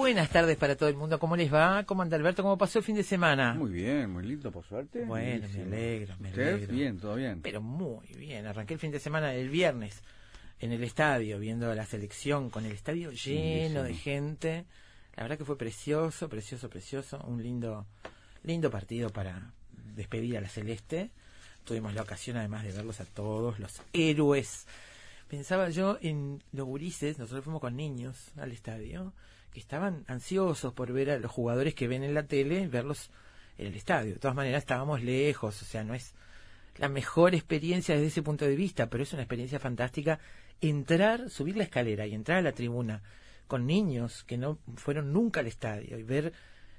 Buenas tardes para todo el mundo. ¿Cómo les va? ¿Cómo anda Alberto? ¿Cómo pasó el fin de semana? Muy bien, muy lindo, por suerte. Bueno, me alegro, me alegro. Bien, todo bien. Pero muy bien. Arranqué el fin de semana el viernes en el estadio, viendo la selección, con el estadio lleno de gente. La verdad que fue precioso, precioso, precioso. Un lindo, lindo partido para despedir a la Celeste. Tuvimos la ocasión además de verlos a todos, los héroes. Pensaba yo en los gurises, nosotros fuimos con niños al estadio que estaban ansiosos por ver a los jugadores que ven en la tele, verlos en el estadio. De todas maneras, estábamos lejos, o sea, no es la mejor experiencia desde ese punto de vista, pero es una experiencia fantástica entrar, subir la escalera y entrar a la tribuna con niños que no fueron nunca al estadio y ver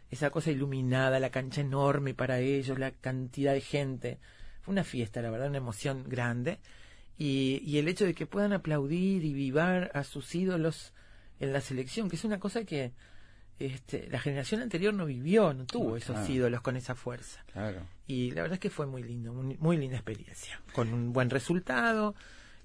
esa cosa iluminada, la cancha enorme para ellos, la cantidad de gente. Fue una fiesta, la verdad, una emoción grande. Y, y el hecho de que puedan aplaudir y vivar a sus ídolos en la selección, que es una cosa que este, la generación anterior no vivió, no tuvo esos ídolos con esa fuerza. Y la verdad es que fue muy lindo, muy linda experiencia, con un buen resultado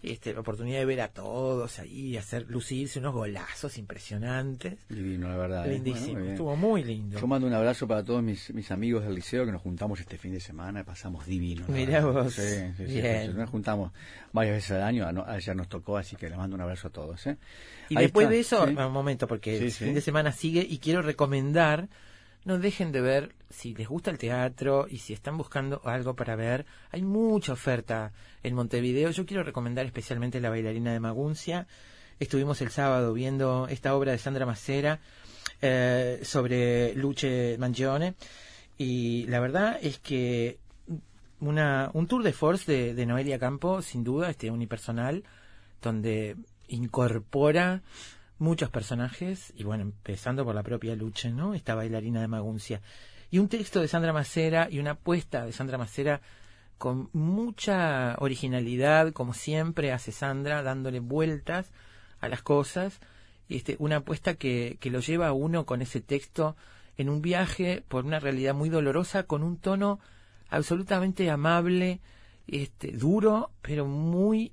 este, la oportunidad de ver a todos ahí, hacer lucirse unos golazos impresionantes. Divino, la verdad. ¿eh? Lindísimo, estuvo muy lindo. Yo mando un abrazo para todos mis, mis amigos del liceo que nos juntamos este fin de semana, pasamos divino. Mirá vos. Sí, sí, sí, Nos juntamos varias veces al año, ayer nos tocó, así que les mando un abrazo a todos. ¿eh? Y después de eso, un momento, porque el fin de semana sigue y quiero recomendar no dejen de ver si les gusta el teatro y si están buscando algo para ver. Hay mucha oferta en Montevideo. Yo quiero recomendar especialmente La bailarina de Maguncia. Estuvimos el sábado viendo esta obra de Sandra Macera eh, sobre Luce Mangione y la verdad es que una, un tour de force de, Noelia Campo, sin duda, este unipersonal, donde incorpora muchos personajes, y bueno, empezando por la propia Luche, ¿no? Esta bailarina de Maguncia. Y un texto de Sandra Macera y una apuesta de Sandra Macera con mucha originalidad, como siempre hace Sandra, dándole vueltas a las cosas. Este, una apuesta que, que lo lleva a uno con ese texto en un viaje por una realidad muy dolorosa, con un tono absolutamente amable, este, duro, pero muy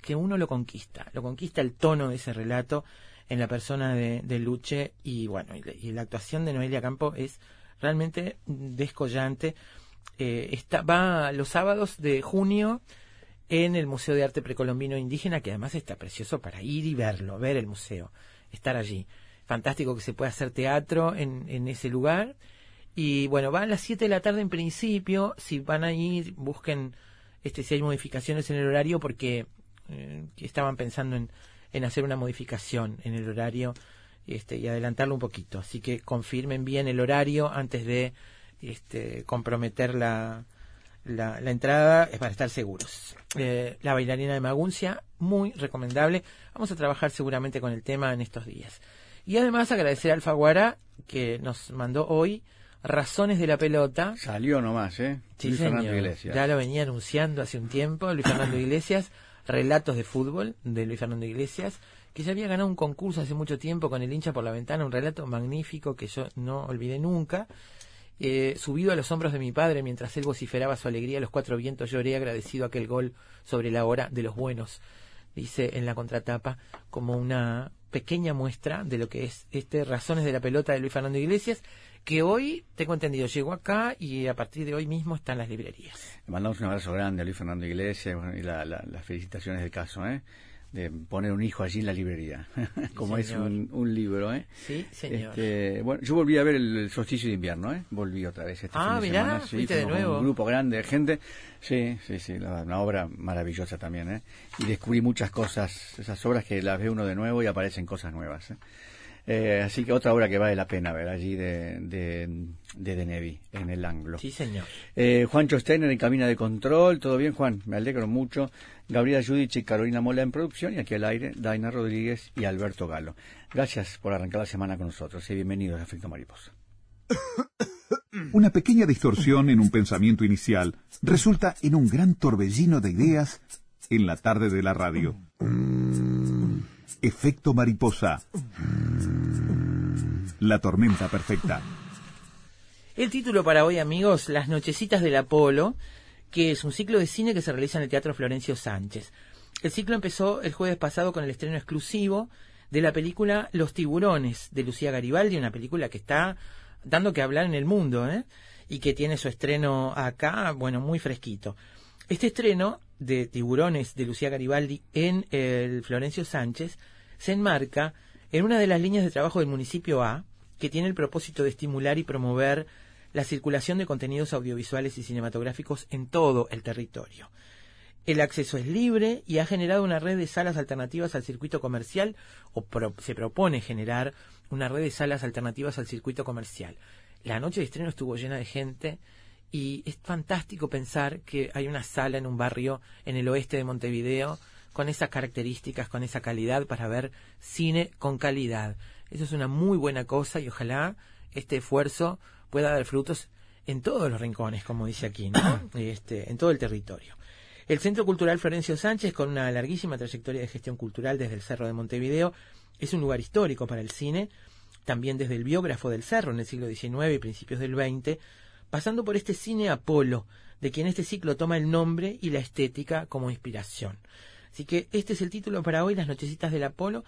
que uno lo conquista, lo conquista el tono de ese relato en la persona de, Luche y bueno, y, la actuación de Noelia Campo es realmente descollante. Eh, está, va los sábados de junio en el Museo de Arte Precolombino Indígena, que además está precioso para ir y verlo, ver el museo, estar allí. Fantástico que se pueda hacer teatro en, en ese lugar. Y bueno, va a las 7 de la tarde en principio. Si van a ir, busquen este si hay modificaciones en el horario porque eh, estaban pensando en, en hacer una modificación en el horario este, y adelantarlo un poquito. Así que confirmen bien el horario antes de este, comprometer la, la, entrada es para estar seguros. Eh, la bailarina de Maguncia, muy recomendable. Vamos a trabajar seguramente con el tema en estos días. Y además agradecer a Alfaguara que nos mandó hoy Razones de la Pelota. Salió nomás, ¿eh? Luis Fernando Iglesias. Ya lo venía anunciando hace un tiempo, Luis Fernando Iglesias. Relatos de fútbol de Luis Fernando Iglesias, que ya había ganado un concurso hace mucho tiempo con el hincha por la ventana, un relato magnífico que yo no olvidé nunca. Eh, subido a los hombros de mi padre mientras él vociferaba su alegría, los cuatro vientos lloré agradecido aquel gol sobre la hora de los buenos, dice en la contratapa, como una pequeña muestra de lo que es este Razones de la Pelota de Luis Fernando Iglesias, que hoy, tengo entendido, llegó acá y a partir de hoy mismo está en las librerías. Le mandamos un abrazo grande a Luis Fernando Iglesias y las felicitaciones del caso, ¿eh? de poner un hijo allí en la librería, como es un, libro, ¿eh? Sí, señor. Este, bueno, yo volví a ver el, solsticio de invierno, ¿eh? Volví otra vez este ah, fin de mirá, Sí, de nuevo. Un grupo grande de gente. Sí, sí, sí, una obra maravillosa también, ¿eh? Y descubrí muchas cosas, esas obras que las ve uno de nuevo y aparecen cosas nuevas, ¿eh? Eh, así que otra obra que vale la pena ver allí de, de, de Denevi, en el ángulo. Sí, señor. Eh, Juancho Steiner en cabina de control. ¿Todo bien, Juan? Me alegro mucho. Gabriela Judich y Carolina Mola en producción. Y aquí al aire, Daina Rodríguez y Alberto Galo. Gracias por arrancar la semana con nosotros y bienvenidos a Efecto Mariposa. Una pequeña distorsión en un pensamiento inicial resulta en un gran torbellino de ideas en la tarde de la radio. Efecto mariposa. La tormenta perfecta. El título para hoy, amigos, Las Nochecitas del Apolo, que es un ciclo de cine que se realiza en el Teatro Florencio Sánchez. El ciclo empezó el jueves pasado con el estreno exclusivo de la película Los Tiburones de Lucía Garibaldi, una película que está dando que hablar en el mundo, ¿eh? y que tiene su estreno acá, bueno, muy fresquito. Este estreno de Tiburones de Lucía Garibaldi en el Florencio Sánchez se enmarca en una de las líneas de trabajo del municipio A, que tiene el propósito de estimular y promover la circulación de contenidos audiovisuales y cinematográficos en todo el territorio. El acceso es libre y ha generado una red de salas alternativas al circuito comercial, o se propone generar una red de salas alternativas al circuito comercial. La noche de estreno estuvo llena de gente y es fantástico pensar que hay una sala en un barrio en el oeste de Montevideo con esas características, con esa calidad para ver cine con calidad. Eso es una muy buena cosa y ojalá este esfuerzo pueda dar frutos en todos los rincones, como dice aquí, ¿no? este, en todo el territorio. El Centro Cultural Florencio Sánchez, con una larguísima trayectoria de gestión cultural desde el Cerro de Montevideo, es un lugar histórico para el cine, también desde el biógrafo del Cerro en el siglo XIX y principios del XX, pasando por este cine Apolo, de quien este ciclo toma el nombre y la estética como inspiración. Así que este es el título para hoy, Las Nochecitas del Apolo.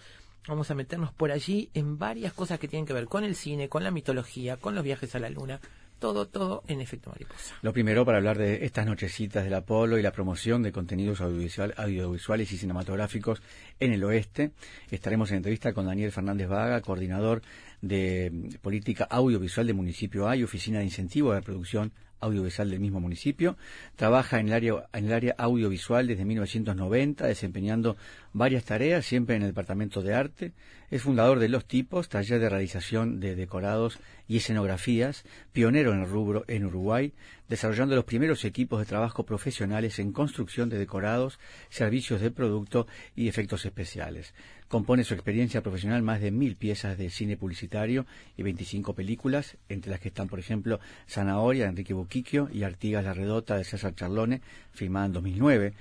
Vamos a meternos por allí en varias cosas que tienen que ver con el cine, con la mitología, con los viajes a la luna, todo, todo en efecto mariposa. Lo primero para hablar de estas nochecitas del Apolo y la promoción de contenidos audiovisuales y cinematográficos en el oeste. Estaremos en entrevista con Daniel Fernández Vaga, coordinador de Política Audiovisual del Municipio A y Oficina de Incentivo de Producción Audiovisual del mismo municipio. Trabaja en el área, en el área audiovisual desde 1990, desempeñando varias tareas, siempre en el Departamento de Arte. Es fundador de Los Tipos, taller de realización de decorados y escenografías, pionero en el rubro en Uruguay, desarrollando los primeros equipos de trabajo profesionales en construcción de decorados, servicios de producto y efectos especiales. Compone su experiencia profesional más de mil piezas de cine publicitario y 25 películas, entre las que están, por ejemplo, Zanahoria de Enrique Boquiquio y Artigas la Redota de César Charlone, filmada en 2009,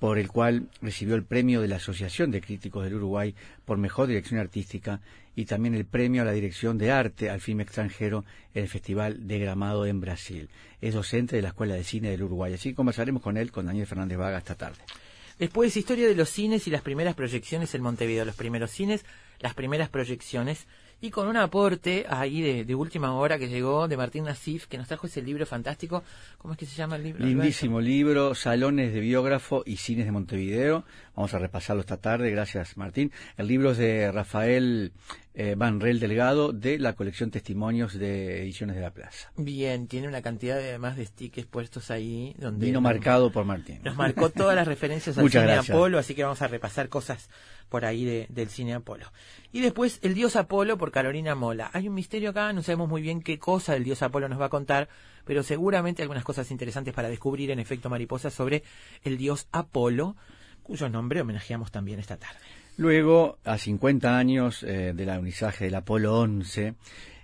por el cual recibió el premio de la Asociación de Críticos del Uruguay por Mejor Dirección Artística y también el premio a la Dirección de Arte al Film Extranjero en el Festival de Gramado en Brasil. Es docente de la Escuela de Cine del Uruguay. Así que conversaremos con él, con Daniel Fernández Vaga, esta tarde. Después, historia de los cines y las primeras proyecciones en Montevideo. Los primeros cines, las primeras proyecciones. Y con un aporte ahí de, última hora que llegó de Martín Nasif, que nos trajo ese libro fantástico. ¿Cómo es que se llama el libro? Lindísimo libro, Salones de Biógrafo y Cines de Montevideo. Vamos a repasarlo esta tarde. Gracias, Martín. El libro es de Rafael eh, Banrel Delgado de la colección Testimonios de Ediciones de la Plaza. Bien, tiene una cantidad de, además de stickers puestos ahí. donde Vino marcado por Martín. Nos marcó todas las referencias al cine Apolo, así que vamos a repasar cosas por ahí del cine Apolo. Y después El Dios Apolo por Carolina Mola. Hay un misterio acá, no sabemos muy bien qué cosa el Dios Apolo nos va a contar, pero seguramente algunas cosas interesantes para descubrir en efecto mariposa sobre el Dios Apolo, cuyo nombre homenajeamos también esta tarde. Luego, a 50 años eh, del alunizaje del Apolo 11,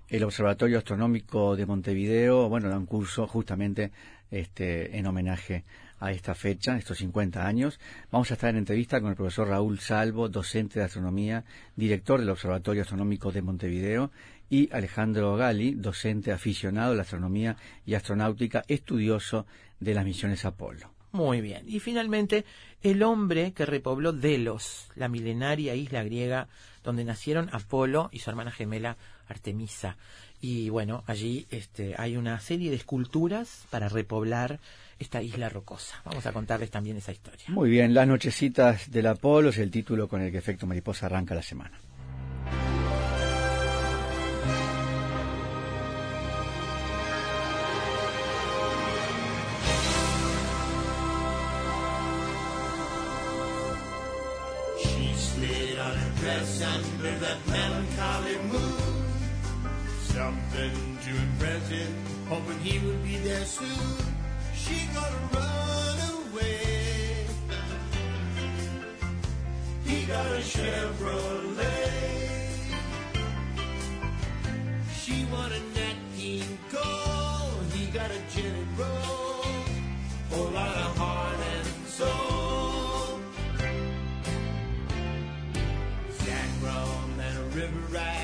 el Observatorio Astronómico de Montevideo, bueno, da un curso justamente este, en homenaje a esta fecha, estos 50 años. Vamos a estar en entrevista con el profesor Raúl Salvo, docente de astronomía, director del Observatorio Astronómico de Montevideo, y Alejandro Gali, docente aficionado a la astronomía y astronáutica, estudioso de las misiones Apolo. Muy bien. Y finalmente, el hombre que repobló Delos, la milenaria isla griega donde nacieron Apolo y su hermana gemela Artemisa. Y bueno, allí este, hay una serie de esculturas para repoblar esta isla rocosa. Vamos a contarles también esa historia. Muy bien, Las Nochecitas del Apolo es el título con el que Efecto Mariposa arranca la semana. Dress under that melancholy moon. Something to impress him, hoping he would be there soon. She gonna run away. He got a Chevrolet. She wanted Nat King Cole. He got a Jenny Rose. river ride.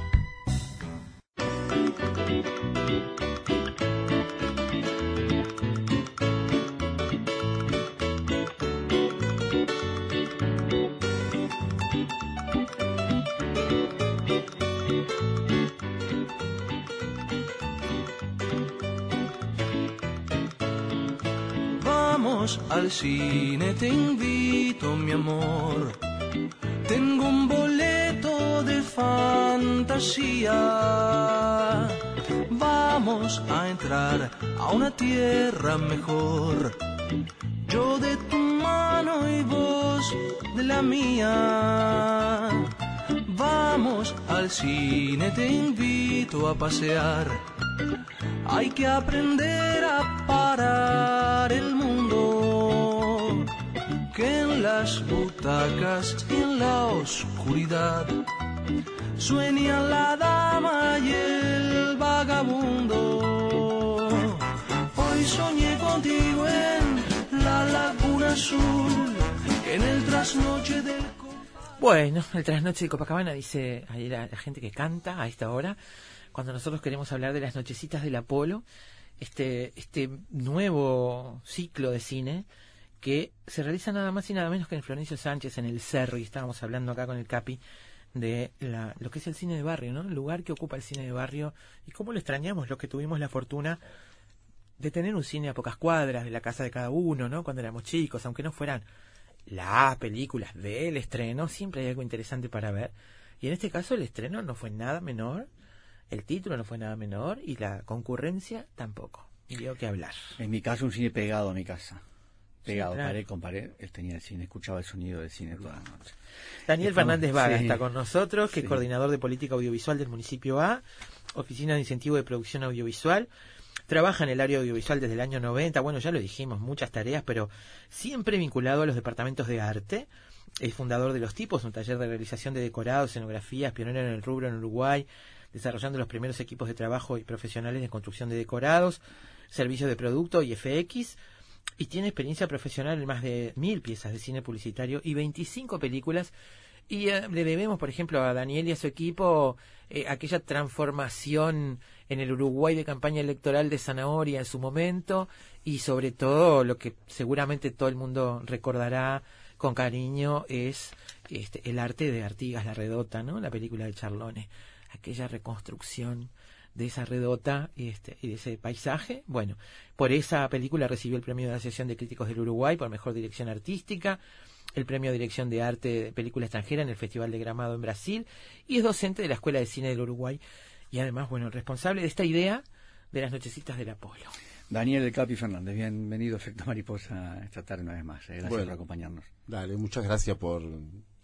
Cine, te invito, mi amor. Tengo un boleto de fantasía. Vamos a entrar a una tierra mejor. Yo de tu mano y vos de la mía. Vamos al cine, te invito a pasear. Hay que aprender a parar el las butacas en la oscuridad sueñan la dama y el vagabundo. Hoy soñé contigo en la laguna azul, en el trasnoche del... Bueno, el trasnoche de Copacabana dice ahí la, la gente que canta a esta hora, cuando nosotros queremos hablar de las nochecitas del Apolo, este, este nuevo ciclo de cine que se realiza nada más y nada menos que en Florencio Sánchez, en el Cerro, y estábamos hablando acá con el Capi de la, lo que es el cine de barrio, ¿no? El lugar que ocupa el cine de barrio y cómo lo extrañamos los que tuvimos la fortuna de tener un cine a pocas cuadras de la casa de cada uno, ¿no? Cuando éramos chicos, aunque no fueran las películas del estreno, siempre hay algo interesante para ver. Y en este caso el estreno no fue nada menor, el título no fue nada menor y la concurrencia tampoco. Y que hablar. En mi caso, un cine pegado a mi casa. Pegado, pared con pared. Él tenía el cine, escuchaba el sonido del cine toda la noche. Daniel Fernández Vaga está con nosotros, que es coordinador de política audiovisual del municipio A, Oficina de Incentivo de Producción Audiovisual. Trabaja en el área audiovisual desde el año 90, bueno, ya lo dijimos, muchas tareas, pero siempre vinculado a los departamentos de arte. Es fundador de Los Tipos, un taller de realización de decorados, escenografías, pionero en el rubro en Uruguay, desarrollando los primeros equipos de trabajo y profesionales de construcción de decorados, servicios de producto y FX, y tiene experiencia profesional en más de mil piezas de cine publicitario y 25 películas. Y eh, le debemos, por ejemplo, a Daniel y a su equipo eh, aquella transformación en el Uruguay de campaña electoral de Zanahoria en su momento y sobre todo lo que seguramente todo el mundo recordará con cariño es este, el arte de Artigas La Redota, ¿no? La película de Charlone, aquella reconstrucción de esa redota este, y de ese paisaje. Bueno, por esa película recibió el premio de la Asociación de Críticos del Uruguay por Mejor Dirección Artística, el premio de Dirección de Arte de Película Extranjera en el Festival de Gramado en Brasil y es docente de la Escuela de Cine del Uruguay y además, bueno, responsable de esta idea de las Nochecitas del Apolo. Daniel del Capi Fernández, bienvenido a Efecto Mariposa esta tarde una vez más. Eh, gracias por acompañarnos. Dale, muchas gracias por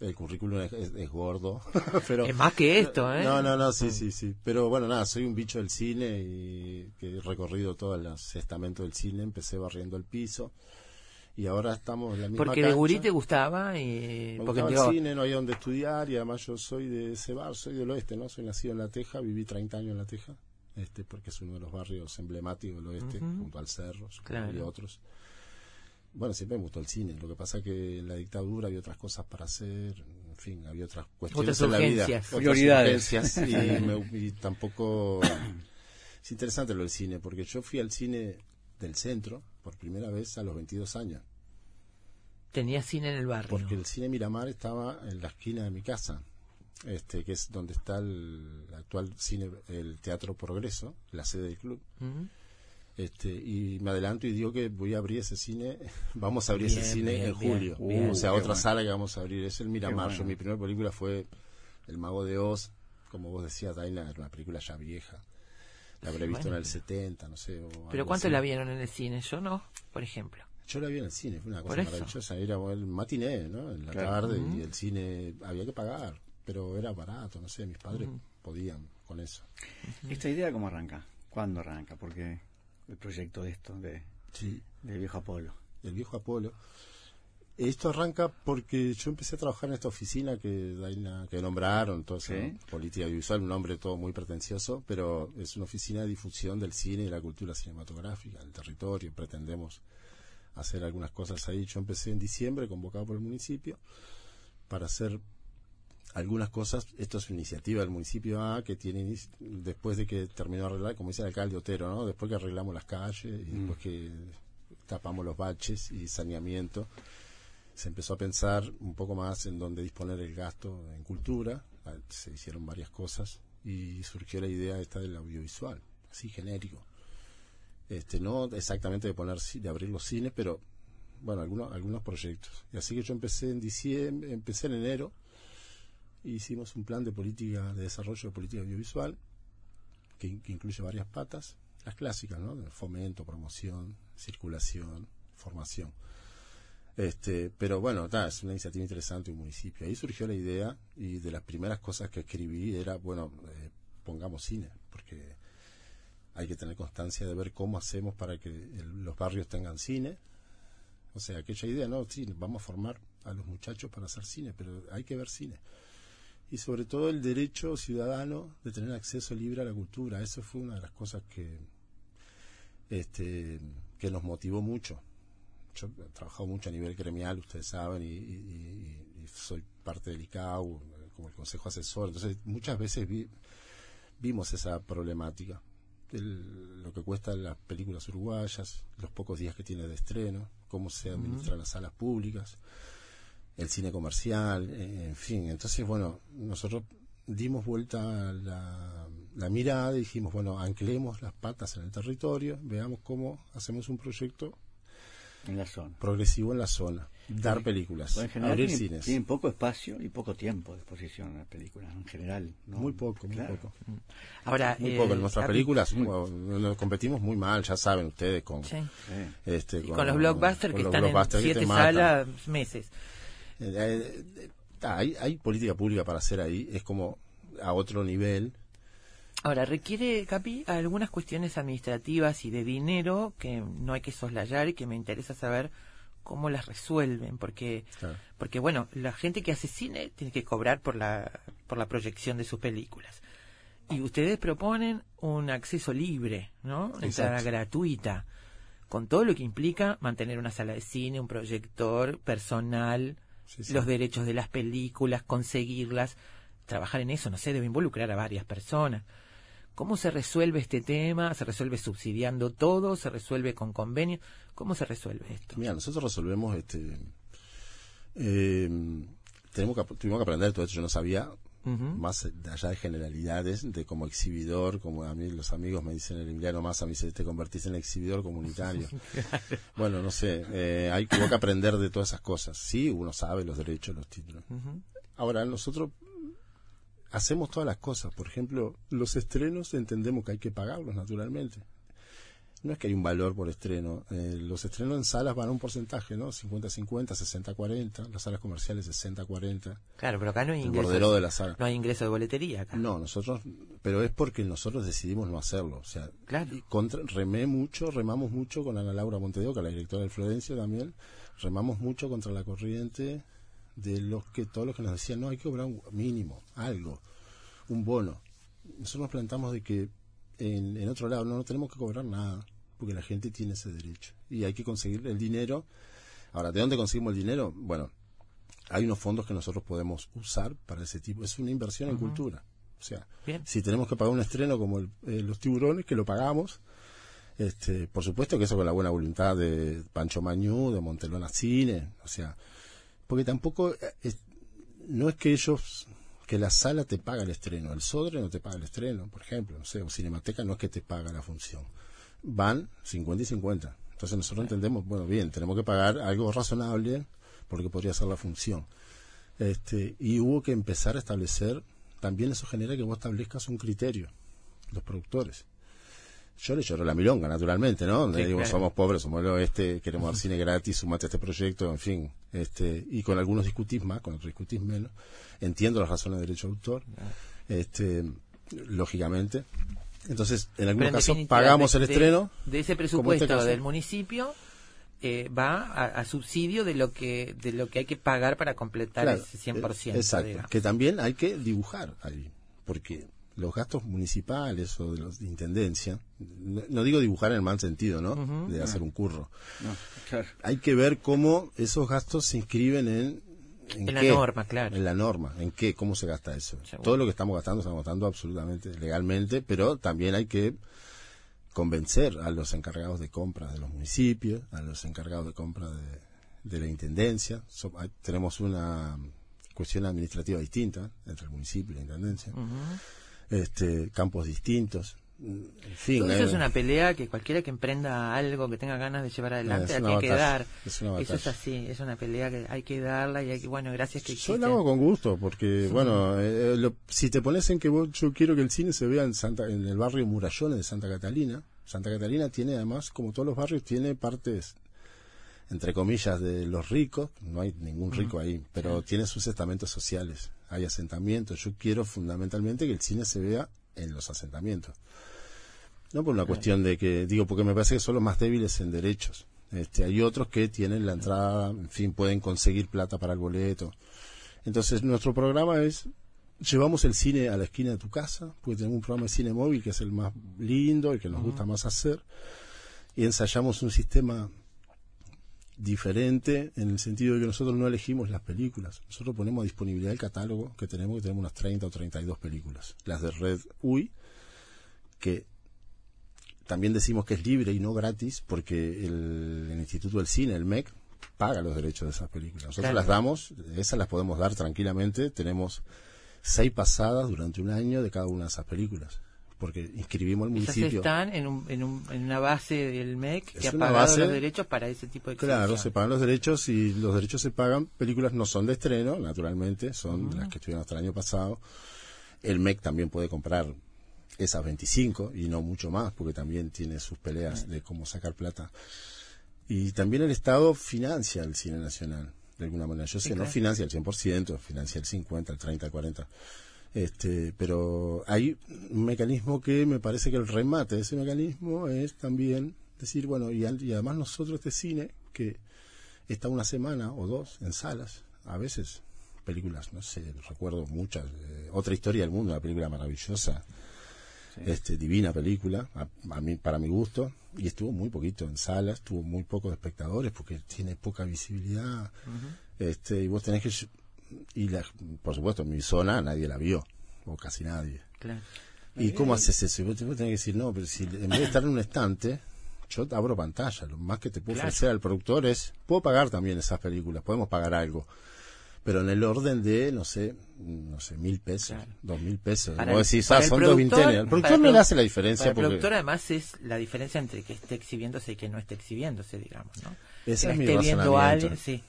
el currículum es, gordo. pero, es más que esto, ¿eh? No, no, no, sí, sí, sí. Pero bueno, nada, soy un bicho del cine y que he recorrido todo el estamento del cine. Empecé barriendo el piso y ahora estamos en la misma Porque de Gurí te gustaba y... Me porque gustaba el cine, no había donde estudiar y además yo soy de ese bar, soy del oeste, ¿no? Soy nacido en La Teja, viví 30 años en La Teja este porque es uno de los barrios emblemáticos del oeste, junto al Cerro y otros. Bueno, siempre me gustó el cine, lo que pasa que en la dictadura había otras cosas para hacer, en fin, había otras cuestiones en la vida, prioridades. y, y tampoco... Es interesante lo del cine, porque yo fui al cine del centro por primera vez a los 22 años. Tenía cine en el barrio. Porque el cine Miramar estaba en la esquina de mi casa este que es donde está el actual cine el Teatro Progreso la sede del club. Este y me adelanto y digo que voy a abrir ese cine vamos a abrir ese cine en julio. o sea otra sala que vamos a abrir es el Miramar. Mi primera película fue El Mago de Oz como vos decías Daina era una película ya vieja. La habré visto en el 70 no sé pero cuánto la vieron en el cine yo no por ejemplo. Yo la vi en el cine, fue una cosa maravillosa. Era el matiné, ¿no? En la tarde y el cine había que pagar pero era barato, no sé, mis padres podían con eso. ¿Esta idea cómo arranca? ¿Cuándo arranca? Porque el proyecto de esto, de, sí. del viejo Apolo. El viejo Apolo. Esto arranca porque yo empecé a trabajar en esta oficina que, que nombraron, todo política audiovisual, un nombre todo muy pretencioso, pero es una oficina de difusión del cine y la cultura cinematográfica, del territorio. Pretendemos hacer algunas cosas ahí. Yo empecé en diciembre, convocado por el municipio, para hacer algunas cosas, esto es una iniciativa del municipio A que tiene después de que terminó de arreglar, como dice el alcalde Otero, ¿no? después que arreglamos las calles y mm. después que tapamos los baches y saneamiento, se empezó a pensar un poco más en dónde disponer el gasto en cultura, ah, se hicieron varias cosas y surgió la idea esta del audiovisual, así genérico. Este, no exactamente de poner de abrir los cines, pero bueno, algunos algunos proyectos. Y así que yo empecé en diciembre, empecé en enero hicimos un plan de política de desarrollo de política audiovisual que, incluye varias patas, las clásicas, ¿no? Fomento, promoción, circulación, formación. Este, pero bueno, es una iniciativa interesante un municipio. Ahí surgió la idea y de las primeras cosas que escribí era, bueno, eh, pongamos cine, porque hay que tener constancia de ver cómo hacemos para que los barrios tengan cine. O sea, aquella idea, ¿no? Sí, vamos a formar a los muchachos para hacer cine, pero hay que ver cine. Y sobre todo el derecho ciudadano de tener acceso libre a la cultura. Eso fue una de las cosas que, este, que nos motivó mucho. Yo he trabajado mucho a nivel gremial, ustedes saben, y, soy parte del ICAU, como el consejo asesor. Entonces, muchas veces vimos esa problemática. lo que cuesta las películas uruguayas, los pocos días que tiene de estreno, cómo se administran las salas públicas, el cine comercial, en fin. Entonces, bueno, nosotros dimos vuelta la, la mirada y dijimos, bueno, anclemos las patas en el territorio, veamos cómo hacemos un proyecto en la zona. progresivo en la zona. Dar películas, abrir cines. Tienen poco espacio y poco tiempo de exposición las películas, en general. Muy poco, muy poco. Ahora, muy poco. En nuestras películas nos competimos muy mal, ya saben ustedes, con, este, con, los blockbusters que están en siete salas meses. Eh, hay, hay política pública para hacer ahí, es como a otro nivel. Ahora, requiere, Capi, algunas cuestiones administrativas y de dinero que no hay que soslayar y que me interesa saber cómo las resuelven, porque, porque bueno, la gente que hace cine tiene que cobrar por la, por la proyección de sus películas. Y ustedes proponen un acceso libre, ¿no? Entrada gratuita, con todo lo que implica mantener una sala de cine, un proyector, personal, los derechos de las películas, conseguirlas trabajar en eso, no sé, debe involucrar a varias personas. ¿Cómo se resuelve este tema? ¿Se resuelve subsidiando todo? ¿Se resuelve con convenio? ¿Cómo se resuelve esto? Mira, nosotros resolvemos este. Eh, tenemos que, tuvimos que aprender todo esto. Yo no sabía más allá de generalidades, de como exhibidor, como a mí los amigos me dicen el Emiliano más, a mí se te convertiste en exhibidor comunitario. bueno, no sé, eh, hay que aprender de todas esas cosas. Sí, uno sabe los derechos, los títulos. Ahora, nosotros hacemos todas las cosas. Por ejemplo, los estrenos entendemos que hay que pagarlos naturalmente. No es que hay un valor por estreno. Eh, los estrenos en salas van a un porcentaje, ¿no? 50-50, 60-40. Las salas comerciales 60-40. Claro, pero acá no hay ingreso. de la sala. No hay ingreso de boletería acá. No, nosotros, pero es porque nosotros decidimos no hacerlo. O sea, contra, remé mucho, remamos mucho con Ana Laura Montedoca, la directora del Florencio también. Remamos mucho contra la corriente de los que todos los que nos decían, no, hay que cobrar un mínimo, algo, un bono. Nosotros nos plantamos de que en, en otro lado no, no tenemos que cobrar nada, porque la gente tiene ese derecho. Y hay que conseguir el dinero. Ahora, ¿de dónde conseguimos el dinero? Bueno, hay unos fondos que nosotros podemos usar para ese tipo. Es una inversión en cultura. O sea, si tenemos que pagar un estreno como el, eh, Los Tiburones, que lo pagamos, este, por supuesto que eso con la buena voluntad de Pancho Mañú, de Montelona Cine, o sea, porque tampoco eh, no es que ellos que la sala te paga el estreno, el Sodre no te paga el estreno, por ejemplo, no sé, o Cinemateca no es que te paga la función. Van 50 y 50. Entonces nosotros entendemos, bueno, bien, tenemos que pagar algo razonable porque podría ser la función. Este, y hubo que empezar a establecer, también eso genera que vos establezcas un criterio, los productores yo le lloro la milonga, naturalmente, ¿no? digo, somos pobres, somos el oeste, queremos dar cine gratis, sumate a este proyecto, en fin. este Y con algunos discutís más, con otros discutís menos. Entiendo las razones de derecho de autor, este lógicamente. Entonces, en algunos casos pagamos el estreno. De ese este presupuesto del municipio eh, va a, subsidio de lo que de lo que hay que pagar para completar ese 100%. Exacto, que también hay que dibujar ahí, porque los gastos municipales o de los de intendencia, no, digo dibujar en el mal sentido, ¿no? De hacer un curro. Hay que ver cómo esos gastos se inscriben en en, la norma, claro. En la norma, en qué, cómo se gasta eso. Todo lo que estamos gastando, estamos gastando absolutamente legalmente, pero también hay que convencer a los encargados de compra de los municipios, a los encargados de compra de, la intendencia. tenemos una cuestión administrativa distinta entre el municipio y la intendencia este, campos distintos. En fin, eso es eh, una pelea que cualquiera que emprenda algo, que tenga ganas de llevar adelante, hay que dar. eso es así, es una pelea que hay que darla y hay que, bueno, gracias que Yo la hago con gusto, porque, bueno, eh, si te pones en que yo quiero que el cine se vea en, Santa, en el barrio Murallones de Santa Catalina, Santa Catalina tiene además, como todos los barrios, tiene partes entre comillas, de los ricos, no hay ningún rico ahí, pero tiene sus estamentos sociales, hay asentamientos. Yo quiero fundamentalmente que el cine se vea en los asentamientos. No por una cuestión de que, digo, porque me parece que son los más débiles en derechos. Este, hay otros que tienen la entrada, en fin, pueden conseguir plata para el boleto. Entonces, nuestro programa es llevamos el cine a la esquina de tu casa, porque tenemos un programa de cine móvil que es el más lindo, el que nos gusta más hacer, y ensayamos un sistema diferente en el sentido de que nosotros no elegimos las películas, nosotros ponemos a disponibilidad el catálogo que tenemos, que tenemos unas 30 o 32 películas, las de Red UI, que también decimos que es libre y no gratis, porque el, Instituto del Cine, el MEC, paga los derechos de esas películas. Nosotros las damos, esas las podemos dar tranquilamente, tenemos seis pasadas durante un año de cada una de esas películas porque inscribimos al municipio. están en, un, en, un, en, una base del MEC que ha pagado los derechos para ese tipo de Claro, se pagan los derechos y los derechos se pagan. Películas no son de estreno, naturalmente, son las que estuvieron hasta el año pasado. El MEC también puede comprar esas 25 y no mucho más, porque también tiene sus peleas de cómo sacar plata. Y también el Estado financia el cine nacional de alguna manera. Yo sé, no financia el 100%, financia el 50, el 30, el 40. Este, pero hay un mecanismo que me parece que el remate de ese mecanismo es también decir, bueno, y, además nosotros este cine que está una semana o dos en salas, a veces películas, no sé, recuerdo muchas, eh, otra historia del mundo, una película maravillosa, este, divina película, a, mí, para mi gusto, y estuvo muy poquito en salas, tuvo muy pocos espectadores porque tiene poca visibilidad, este, y vos tenés que, y la, por supuesto, en mi zona nadie la vio, o casi nadie. ¿Y cómo haces eso? Y vos, tenés que decir, no, pero si en vez de estar en un estante, yo abro pantalla, lo más que te puedo ofrecer al productor es, puedo pagar también esas películas, podemos pagar algo pero en el orden de, no sé, no sé, mil pesos, dos mil pesos. Para el, decís, ah, son dos El productor no le hace la diferencia. Para el productor además es la diferencia entre que esté exhibiéndose y que no esté exhibiéndose, digamos, ¿no? Ese es mi viendo sí.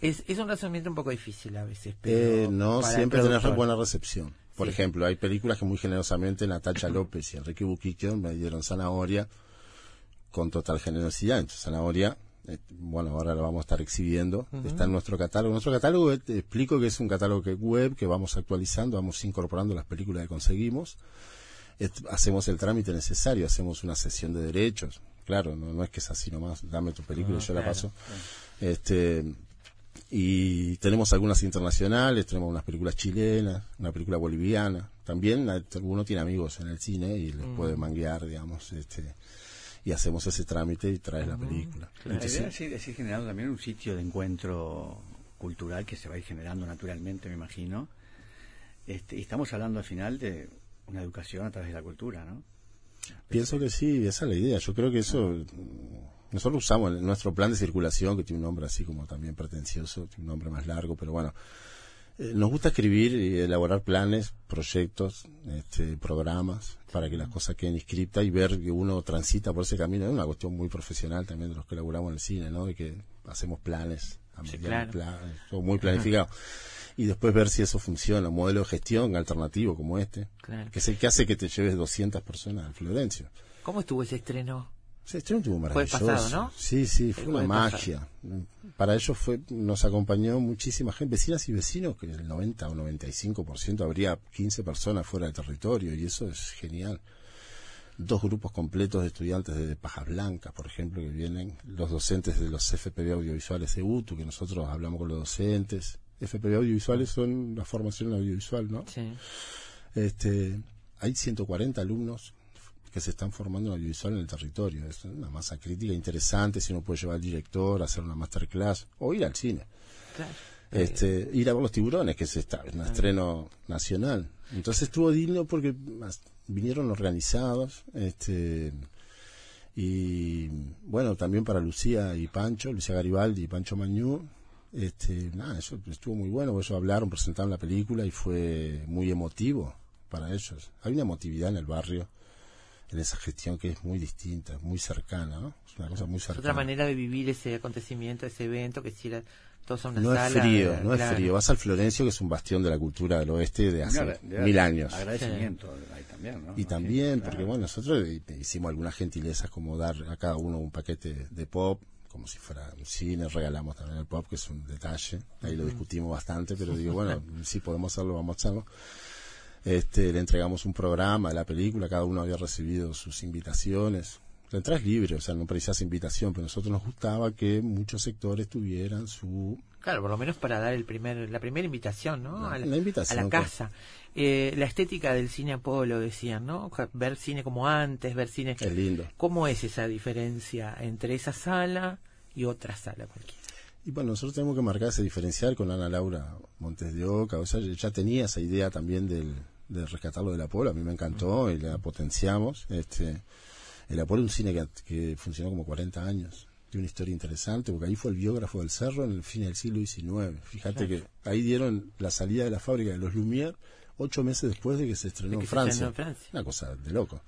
Es, es un razonamiento un poco difícil a veces. Pero eh, no siempre tener buena recepción. Por ejemplo, hay películas que muy generosamente Natacha López y Enrique Buquique me dieron zanahoria con total generosidad. Entonces, zanahoria eh, bueno, ahora lo vamos a estar exhibiendo, está en nuestro catálogo. Nuestro catálogo, eh, te explico que es un catálogo que web, que vamos actualizando, vamos incorporando las películas que conseguimos, hacemos el trámite necesario, hacemos una sesión de derechos, claro, no, es que es así nomás, dame tu película y yo la paso. Este, y tenemos algunas internacionales, tenemos unas películas chilenas, una película boliviana, también uno tiene amigos en el cine y les puede manguear, digamos, este, y hacemos ese trámite y traes la película. La idea es ir, generando también un sitio de encuentro cultural que se va a ir generando naturalmente, me imagino. Este, y estamos hablando al final de una educación a través de la cultura, ¿no? Pienso que sí, esa es la idea. Yo creo que eso. Nosotros usamos nuestro plan de circulación, que tiene un nombre así como también pretencioso, tiene un nombre más largo, pero bueno, eh, nos gusta escribir y elaborar planes, proyectos, este, programas para que las cosas queden inscritas y ver que uno transita por ese camino. Es una cuestión muy profesional también de los que elaboramos en el cine, ¿no? De que hacemos planes a muy planificado. Y después ver si eso funciona, un modelo de gestión alternativo como este, que es el que hace que te lleves 200 personas al Florencio. ¿Cómo estuvo ese estreno? Sí, estuvo estuvo maravilloso. Fue pasado, ¿no? Sí, sí, fue una magia. Para ello fue, nos acompañó muchísima gente, vecinas y vecinos, que el 90 o 95% habría 15 personas fuera del territorio, y eso es genial. Dos grupos completos de estudiantes de Pajas Blancas, por ejemplo, que vienen, los docentes de los FPB audiovisuales de UTU, que nosotros hablamos con los docentes. FPB audiovisuales son la formación audiovisual, ¿no? Sí. Este, hay 140 alumnos que se están formando en audiovisual en el territorio. Es una masa crítica interesante, si uno puede llevar al director, hacer una masterclass o ir al cine. Este, ir a ver los tiburones, que es esta, un estreno nacional. Entonces estuvo digno porque vinieron organizados, este, y bueno, también para Lucía y Pancho, Lucía Garibaldi y Pancho Mañú, este, nada, eso estuvo muy bueno, ellos hablaron, presentaron la película y fue muy emotivo para ellos. Hay una emotividad en el barrio en esa gestión que es muy distinta, muy cercana, ¿no? Es una cosa muy cercana. otra manera de vivir ese acontecimiento, ese evento, que si era todos a una no Es frío, no es frío. Vas al Florencio, que es un bastión de la cultura del oeste de hace mil años. Agradecimiento ahí también, ¿no? Y también, porque bueno, nosotros hicimos algunas gentilezas como dar a cada uno un paquete de pop, como si fuera un cine, regalamos también el pop, que es un detalle. Ahí lo discutimos bastante, pero digo, bueno, si podemos hacerlo, vamos a hacerlo. Este, le entregamos un programa de la película, cada uno había recibido sus invitaciones. La entrada es libre, o sea, no precisas invitación, pero a nosotros nos gustaba que muchos sectores tuvieran su... Claro, por lo menos para dar el primer, la primera invitación, ¿no? La, a, la invitación, a la casa. Eh, la estética del cine Apolo, decían, ¿no? Ver cine como antes, ver cine... Es lindo. ¿Cómo es esa diferencia entre esa sala y otra sala cualquiera? Y bueno, nosotros tenemos que marcar ese diferencial con Ana Laura Montes de Oca, o sea, ya tenía esa idea también del, de rescatarlo del Apolo, a mí me encantó y la potenciamos. Este, el Apolo es un cine que, que, funcionó como 40 años, tiene una historia interesante, porque ahí fue el biógrafo del Cerro en el fin del siglo XIX. Fíjate que ahí dieron la salida de la fábrica de los Lumière ocho meses después de que se estrenó, De que en, se Francia. estrenó en Francia. Una cosa de loco.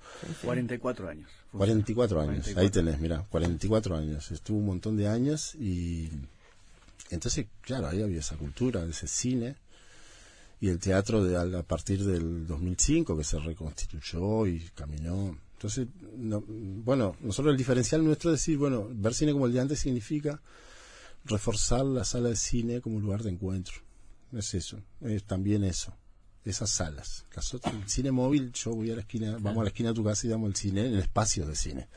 44 años. 44 años, 44. ahí tenés, mira, 44 años. Estuvo un montón de años y entonces, claro, ahí había esa cultura, ese cine y el teatro de, a partir del 2005 que se reconstituyó y caminó. Entonces, no, bueno, nosotros el diferencial nuestro es decir, bueno, ver cine como el de antes significa reforzar la sala de cine como lugar de encuentro. Es eso, es también eso, esas salas. Las otras- el cine móvil, yo voy a la esquina, vamos a la esquina de tu casa y damos el cine en espacios de cine.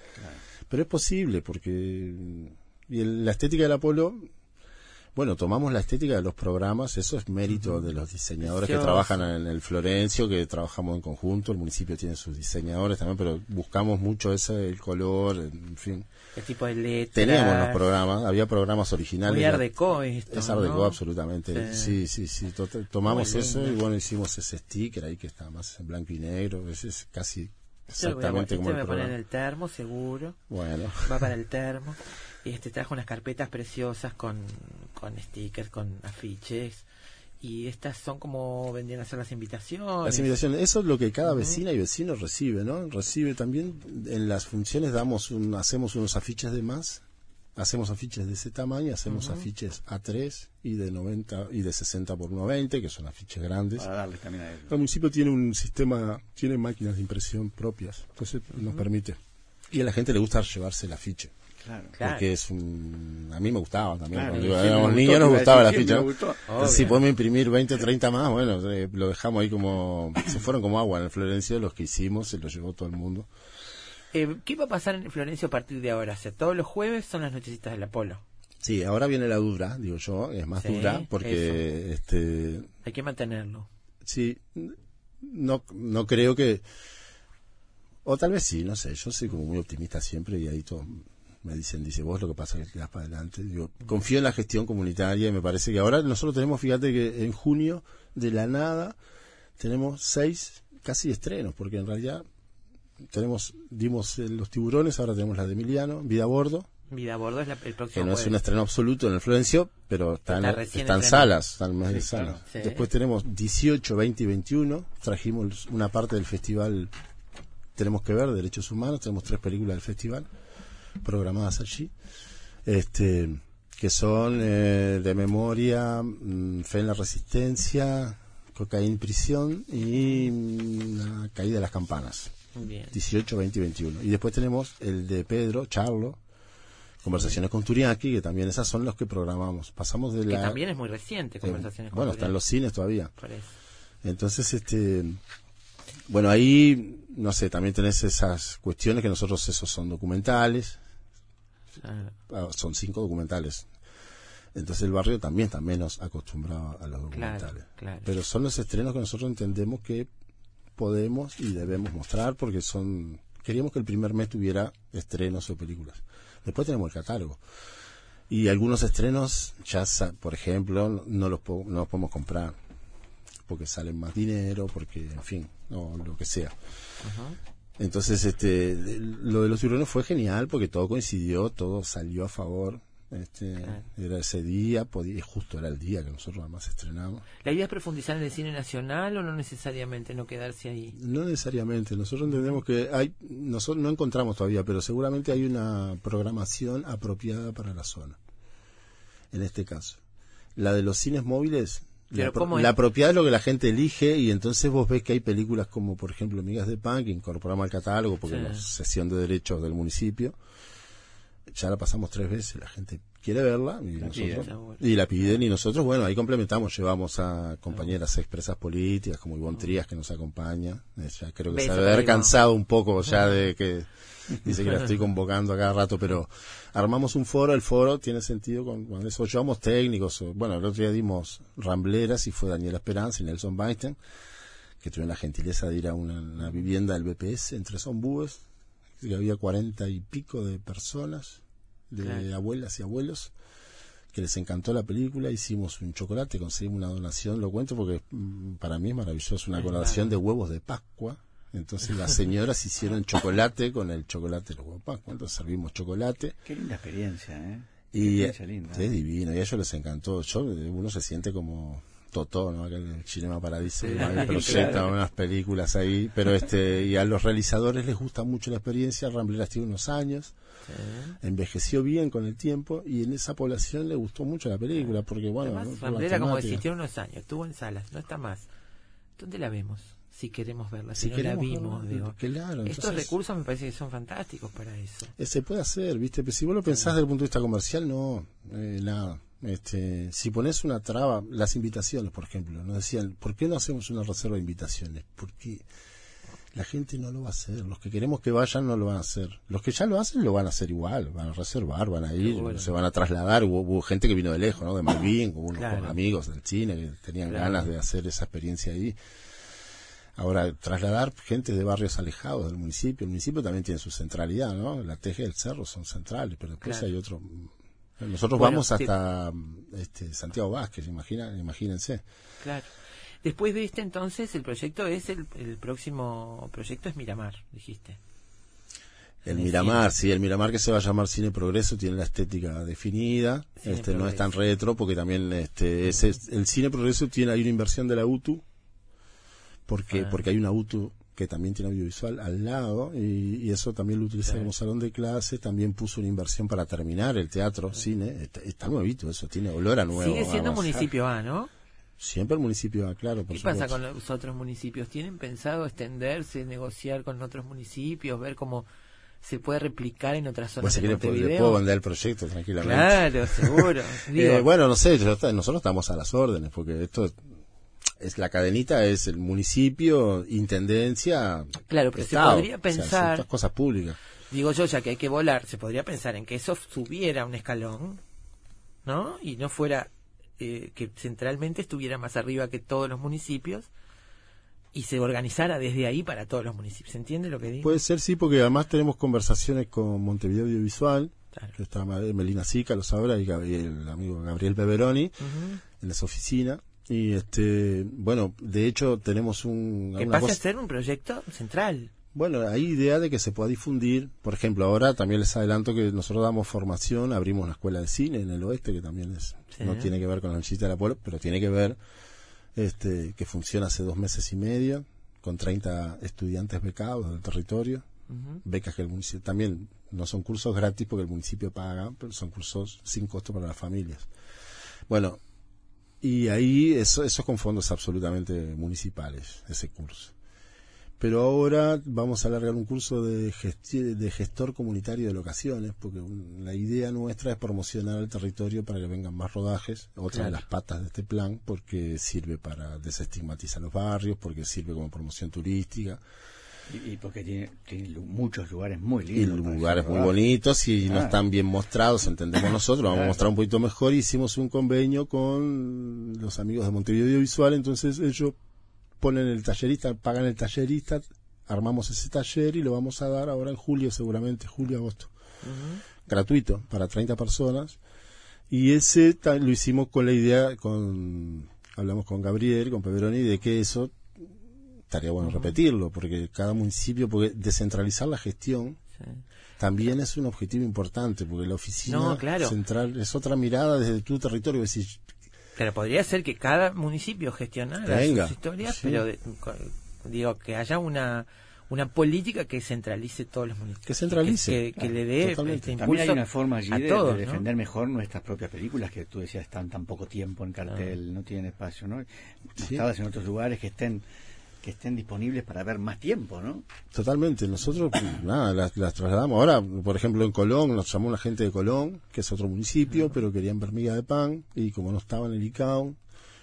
Pero es posible porque y el- la estética del Apolo, bueno, tomamos la estética de los programas, eso es mérito de los diseñadores que trabajan en el Florencio, que trabajamos en conjunto, el municipio tiene sus diseñadores también, pero buscamos mucho ese, el color, en fin. El tipo de letras. Teníamos los programas, había programas originales. Muy art deco esto, es Art Deco, ¿no? absolutamente. Sí, sí, sí. to- tomamos eso y bueno, hicimos ese sticker ahí que está más en blanco y negro. Ese es casi Este exactamente este como el voy a poner en programa. el termo, seguro. Bueno, Va para el termo. Y este trajo unas carpetas preciosas con, con stickers, con afiches. Y estas son como vendrían a ser las invitaciones. las invitaciones, eso es lo que cada vecina y vecino recibe, ¿no? Recibe también, en las funciones damos un, hacemos unos afiches de más, hacemos afiches de ese tamaño, hacemos afiches A3 y de 90 y de 60 por 120, que son afiches grandes. Para darles también a ellos. El municipio tiene un sistema, tiene máquinas de impresión propias, entonces nos permite. Y a la gente le gusta llevarse el afiche, Claro. Porque es un... A mí me gustaba también, Claro, cuando me niños nos gustaba gustó. Entonces, si podemos imprimir 20, 30 más, bueno, eh, lo dejamos ahí como... Se fueron como agua en el Florencio, los que hicimos, se los llevó todo el mundo. Eh, ¿Qué va a pasar en Florencio a partir de ahora? O sea, todos los jueves son las nochecitas del Apolo. Sí, ahora viene la dura, digo yo, es más Sí, dura, porque este Hay que mantenerlo. Sí, no, no creo que... O tal vez sí, no sé, yo soy como muy optimista siempre y ahí todos me dicen, dice, vos lo que pasa es que das para adelante. Digo, confío en la gestión comunitaria y me parece que ahora nosotros tenemos, fíjate que en junio, de la nada, tenemos seis casi estrenos, porque en realidad tenemos, dimos eh, los tiburones, ahora tenemos la de Emiliano, Vida a Bordo, Vida a bordo es la- el que próximo no es un estreno absoluto en el Florencio, pero está en, Está recién está en estrenado. salas, están más de Sí, salas. Sí. Después tenemos 18, 20 y 21. Trajimos una parte del festival, tenemos que ver, Derechos Humanos, tenemos tres películas del festival programadas allí, este que son eh, de memoria, mm, Fe en la Resistencia, Cocaína en Prisión y mm, La Caída de las Campanas. Bien. 18, 20 y 21. Y después tenemos el de Pedro, Charlo, Conversaciones con Turiaki, que también esas son los que programamos. Pasamos de Que la... también es muy reciente, eh, conversaciones con bueno, están los cines todavía. Entonces, este... Bueno, ahí, no sé, también tenés esas cuestiones que nosotros, esos son documentales, Ah, son cinco documentales. Entonces el barrio también está menos acostumbrado a los documentales. claro. Pero son los estrenos que nosotros entendemos que podemos y debemos mostrar porque son... Queríamos que el primer mes tuviera estrenos o películas. Después tenemos el catálogo. Y algunos estrenos, ya por ejemplo, no- no los, po- no los podemos comprar porque salen más dinero, porque, en fin, o lo que sea. Entonces, este, lo de los tiburones fue genial porque todo coincidió, todo salió a favor. Este, Claro. Era ese día, podía, justo era el día que nosotros además estrenamos. ¿La idea es profundizar en el cine nacional o no necesariamente no quedarse ahí? No necesariamente, nosotros entendemos que hay, nosotros no encontramos todavía, pero seguramente hay una programación apropiada para la zona. En este caso, la de los cines móviles, la, pro- la apropiada es lo que la gente elige y entonces vos ves que hay películas como por ejemplo Migas de Pan que incorporamos al catálogo porque Sí. es sesión de derechos del municipio. Ya la pasamos tres veces, la gente quiere verla y, La nosotros, piden. y la piden y nosotros, bueno, ahí complementamos, llevamos a compañeras expresas políticas como Ivonne Trías que nos acompaña, ya creo que se Beso debe para haber cansado un poco ya de que dice que la estoy convocando a cada rato, pero armamos un foro, el foro tiene sentido con, con eso, llevamos técnicos, bueno, el otro día dimos rambleras y fue Daniela Esperanza y Nelson Weinstein, que tuvieron la gentileza de ir a una, una vivienda del BPS entre Sombúes, que había cuarenta y pico de personas, de Claro. abuelas y abuelos, que les encantó la película, hicimos un chocolate, conseguimos una donación, lo cuento porque mm, para mí es maravilloso, una claro. de huevos de Pascua. Entonces las señoras hicieron chocolate con el chocolate de los huevos de Pascua. Entonces servimos chocolate Qué linda experiencia, ¿eh? y experiencia linda. es divino y a ellos les encantó. Yo, uno se siente como Totó, ¿no? Acá en el Cinema Paradiso, proyectan claro. unas películas ahí, pero este, y a los realizadores les gusta mucho la experiencia, Rambleras tiene unos años, envejeció bien con el tiempo y en esa población le gustó mucho la película, porque bueno, Además, ¿no? Ramblera, como tiene unos años, estuvo en salas, no está más. ¿Dónde la vemos? Si queremos verla, si, Si no la vimos, verla, digo. claro, Estos entonces- recursos me parece que son fantásticos para eso. Eh, Se puede hacer, ¿viste? Pero si vos lo pensás desde el punto de vista comercial, no, eh, nada. Este, si pones una traba, las invitaciones, por ejemplo, nos decían, ¿por qué no hacemos una reserva de invitaciones? Porque la gente no lo va a hacer. Los que queremos que vayan no lo van a hacer. Los que ya lo hacen lo van a hacer igual, van a reservar, van a ir, se van a trasladar. Hubo, hubo gente que vino de lejos, ¿no? De Malvin, hubo unos Claro. amigos del cine que tenían Claro. ganas de hacer esa experiencia ahí. Ahora, trasladar gente de barrios alejados del municipio. El municipio también tiene su centralidad, ¿no? La Teje y el Cerro son centrales, pero después Claro. hay otro. Nosotros Bueno, vamos hasta este, Santiago Vázquez, imagina, imagínense. Claro. Después de este, entonces, el proyecto es el, el próximo proyecto es Miramar, dijiste. El Miramar, sí, el Miramar que se va a llamar Cine Progreso tiene la estética definida, Cine este no es tan retro porque también este es- el Cine Progreso tiene hay una inversión de la UTU porque Ah. porque hay una UTU que también tiene audiovisual al lado y, y eso también lo utiliza Claro. como salón de clase, también puso una inversión para terminar el teatro, cine, está, está nuevito eso, tiene olor a nuevo. Sigue siendo vamos. municipio A, ¿no? Siempre el municipio, ah, claro, por ¿Qué pasa con los otros municipios? ¿Tienen pensado extenderse, negociar con otros municipios, ver cómo se puede replicar en otras zonas Pues si de le Montevideo? puedo vender el proyecto tranquilamente. Claro, seguro. Digo, Eh, bueno, no sé, yo- nosotros estamos a las órdenes, porque esto es, la cadenita, es el municipio, intendencia, Claro, pero se podría o sea, pensar- cosas públicas. digo yo, ya que hay que volar, se podría pensar en que eso subiera un escalón, ¿no? Y no fuera eh, que centralmente estuviera más arriba que todos los municipios y se organizara desde ahí para todos los municipios. ¿Se entiende lo que digo? Puede ser, sí, porque además tenemos conversaciones con Montevideo Audiovisual, Claro. que está Melina Sica, lo sabrá, y Gabriel, el amigo Gabriel Peveroni, Ujú. en las oficinas. Y este, bueno, de hecho tenemos un, Que cosa- a ser un proyecto central. Bueno, hay idea de que se pueda difundir. Por ejemplo, ahora también les adelanto que nosotros damos formación, abrimos una escuela de cine en el oeste, que también es Sí. no tiene que ver con la visita del Apolo, pero tiene que ver este que funciona hace dos meses y medio, con 30 estudiantes becados del territorio. Becas que el municipio también no son cursos gratis porque el municipio paga, pero son cursos sin costo para las familias. Bueno, y ahí eso, eso es con fondos absolutamente municipales, ese curso. Pero ahora vamos a alargar un curso de, de gestor comunitario de locaciones, porque un- la idea nuestra es promocionar el territorio para que vengan más rodajes, otra de las patas de este plan, porque sirve para desestigmatizar los barrios, porque sirve como promoción turística, Y, y porque tiene, tiene muchos lugares muy y lindos. para lugares muy bonitos y no Ah. están bien mostrados, entendemos nosotros, lo vamos a mostrar un poquito mejor. Hicimos un convenio con los amigos de Montevideo Audiovisual, entonces ellos ponen el tallerista, pagan el tallerista, armamos ese taller y lo vamos a dar ahora en julio seguramente, julio, agosto. Gratuito para 30 personas. Y ese lo hicimos con la idea, con hablamos con Gabriel, con Peveroni, de que eso estaría bueno repetirlo, porque cada municipio, porque descentralizar la gestión Sí. también es un objetivo importante, porque la oficina No, claro. central es otra mirada desde tu territorio. Es decir, Pero podría ser que cada municipio gestionara Venga, sus historias, sí. pero de- digo que haya una una política que centralice todos los municipios. Que centralice. Que, que- que le dé este impulso También hay una forma allí a de, todos, de ¿no? defender mejor nuestras propias películas que tú decías están tan poco tiempo en cartel, no tienen espacio, ¿no? Sí. Estabas en otros lugares que estén que estén disponibles para ver más tiempo, ¿no? Totalmente. Nosotros, nada, las, trasladamos. Ahora, por ejemplo, en Colón, nos llamó la gente de Colón, que es otro municipio, pero querían ver miga de pan, y como no estaba en el ICAO,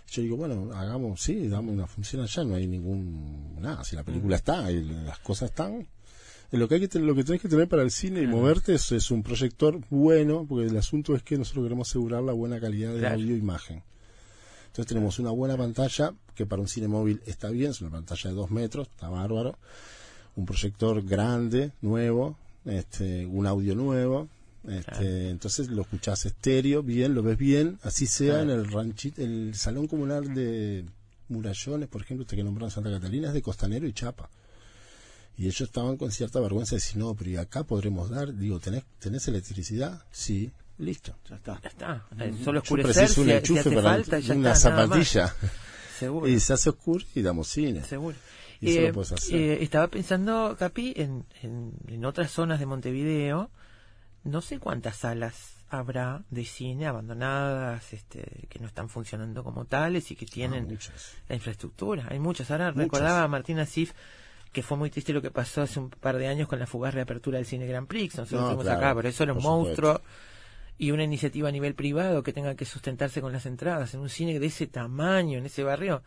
yo digo, bueno, hagamos, sí, damos una función allá, no hay ningún, nada, si la película está y las cosas están, lo que hay que lo que tenés que tener para el cine y moverte es, un proyector bueno, porque el asunto es que nosotros queremos asegurar la buena calidad de audio e imagen. Entonces tenemos una buena pantalla, que para un cine móvil está bien, es una pantalla de dos metros, está bárbaro. Un proyector grande, nuevo, este, un audio nuevo. Este, Entonces lo escuchás estéreo, bien, lo ves bien, así sea en el ranchito, el salón comunal de Murallones, por ejemplo, este que nombraron Santa Catalina, es de Costanero y Chapa. Y ellos estaban con cierta vergüenza de decir, no, pero ¿y acá podremos dar? Digo, ¿tenés, ¿tenés electricidad? Sí, listo. Ya está. Ya está. Solo oscurecer, un enchufe para una zapatilla. Seguro. Y se hace oscuro y damos cine. Seguro. Y eso lo eh, hacer. Eh, estaba pensando, Capi, en, en, en otras zonas de Montevideo, no sé cuántas salas habrá de cine abandonadas, este, que no están funcionando como tales y que tienen ah, la infraestructura. Hay muchas. Ahora recordaba a Martina Sif que fue muy triste lo que pasó hace un par de años con la fugaz reapertura del cine Grand Prix. Nosotros no, fuimos acá, pero eso era un monstruo. Y una iniciativa a nivel privado que tenga que sustentarse con las entradas en un cine de ese tamaño, en ese barrio,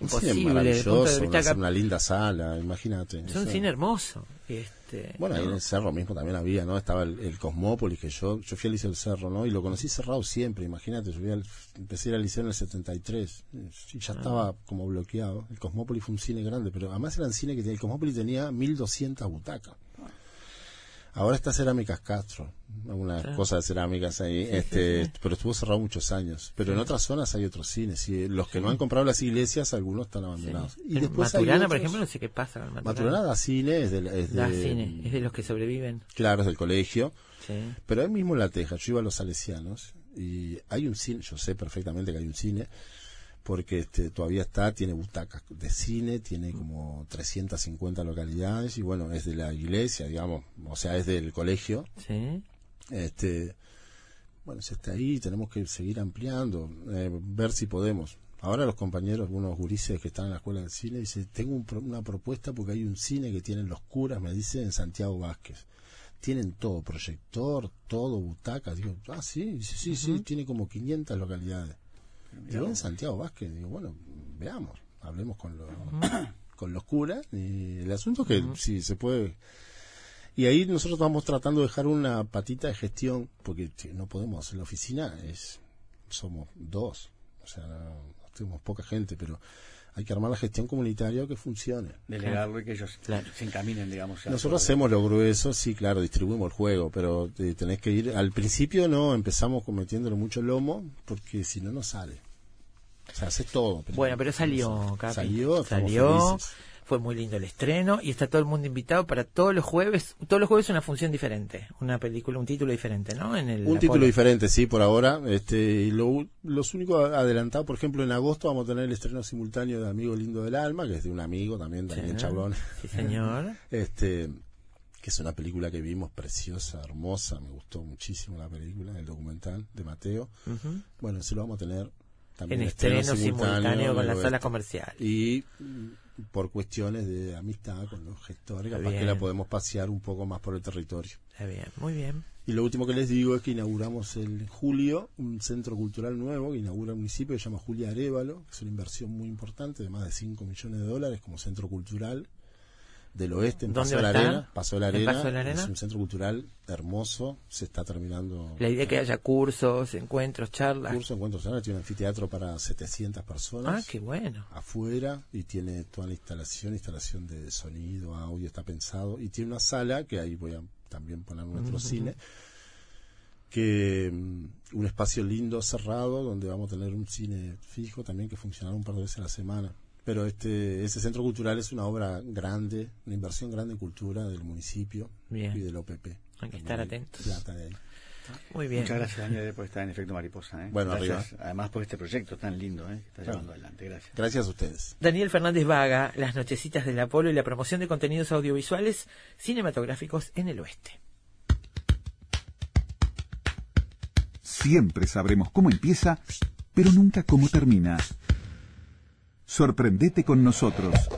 imposible. maravilloso, una, una, linda sala, imagínate. Es un cine hermoso. Este, bueno, ahí en el cerro mismo también había, ¿no? Estaba el, Cosmópolis, que yo yo fui al Liceo del Cerro, ¿no? Y lo conocí cerrado siempre, imagínate, yo al, empecé a ir al Liceo en el 73 y ya ah. estaba como bloqueado. El Cosmópolis fue un cine grande, pero además era un cine que el Cosmópolis tenía 1200 butacas. Ahora está Cerámicas Castro, algunas cosas de cerámicas ahí, este, pero estuvo cerrado muchos años. Pero en otras zonas hay otros cines y los que no han comprado las iglesias, algunos están abandonados. Y después Maturana, por ejemplo, no sé qué pasa con Maturana. Maturana da cine, es de, es de, cine, es de los que sobreviven. Claro, es del colegio. Pero ahí mismo en La Teja, yo iba a los salesianos y hay un cine, yo sé perfectamente que hay un cine, porque este, todavía está, tiene butacas de cine, tiene como 350 localidades y bueno, es de la iglesia, digamos, o sea, es del colegio. Sí. Este, bueno, se está ahí, tenemos que seguir ampliando, eh, ver si podemos. Ahora los compañeros, algunos gurises que están en la escuela de cine, dicen, tengo una propuesta porque hay un cine que tienen los curas, me dice, en Santiago Vázquez. Tienen todo, proyector, todo, butacas. Digo, ah, sí, sí, sí, sí, tiene como 500 localidades. Digo, en Santiago Vázquez, digo, bueno, veamos, hablemos con los, con los curas. Y el asunto es que si se puede. Y ahí nosotros vamos tratando de dejar una patita de gestión, porque no podemos, en la oficina es somos dos, o sea, tenemos poca gente, pero hay que armar la gestión comunitaria que funcione. Delegarlo y que ellos se encaminen, digamos. Nosotros hacemos lo grueso, sí, claro, distribuimos el juego, pero eh, tenés que ir. Al principio no empezamos cometiéndolo mucho lomo, porque si no, no sale. O sea, hace todo. bueno, pero salió, Capi. Salió, salió. Fue muy lindo el estreno y está todo el mundo invitado para todos los jueves. Todos los jueves una función diferente, una película, un título diferente, ¿no? En el un título diferente, sí, por ahora. Este, y lo, los únicos adelantados, por ejemplo, en agosto vamos a tener el estreno simultáneo de Amigo Lindo del Alma, que es de un amigo también, Daniel sí, Sí, señor. este, que es una película que vimos preciosa, hermosa, me gustó muchísimo la película, el documental de Mateo. Bueno, se lo vamos a tener también en estreno, simultáneo, con la sala comercial. Y por cuestiones de amistad con los gestores, capaz que la podemos pasear un poco más por el territorio. Está bien, muy bien. Y lo último que les digo es que inauguramos en julio un centro cultural nuevo que inaugura el municipio que se llama Julia Arevalo, que es una inversión muy importante de más de 5 millones de dólares como centro cultural del oeste, en Paso de la Arena. Paso de la Arena, Es un centro cultural hermoso, se está terminando. La idea es que haya cursos, encuentros, charlas. Cursos, encuentros, charlas. Tiene un anfiteatro para 700 personas. Ah, qué bueno. Afuera y tiene toda la instalación, instalación de sonido, audio, está pensado. Y tiene una sala, que ahí voy a también poner nuestro cine que mm, un espacio lindo cerrado donde vamos a tener un cine fijo también que funcionará un par de veces a la semana pero este ese centro cultural es una obra grande, una inversión grande en cultura del municipio y del OPP. Hay que estar atentos. Muy bien. Muchas gracias, Daniel, por estar en Efecto Mariposa. ¿eh? Bueno, Además, por este proyecto tan lindo ¿eh? que está llevando adelante. Gracias. Gracias a ustedes. Daniel Fernández Vaga, las nochecitas del Apolo y la promoción de contenidos audiovisuales cinematográficos en el oeste. Siempre sabremos cómo empieza, pero nunca cómo termina. Sorprendete con nosotros.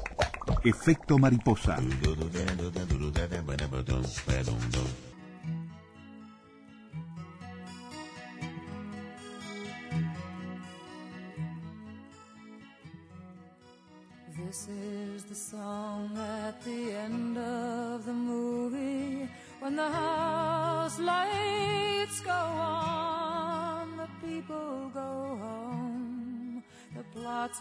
Efecto mariposa. This is the song at the end of the movie when the house lights go on, plot's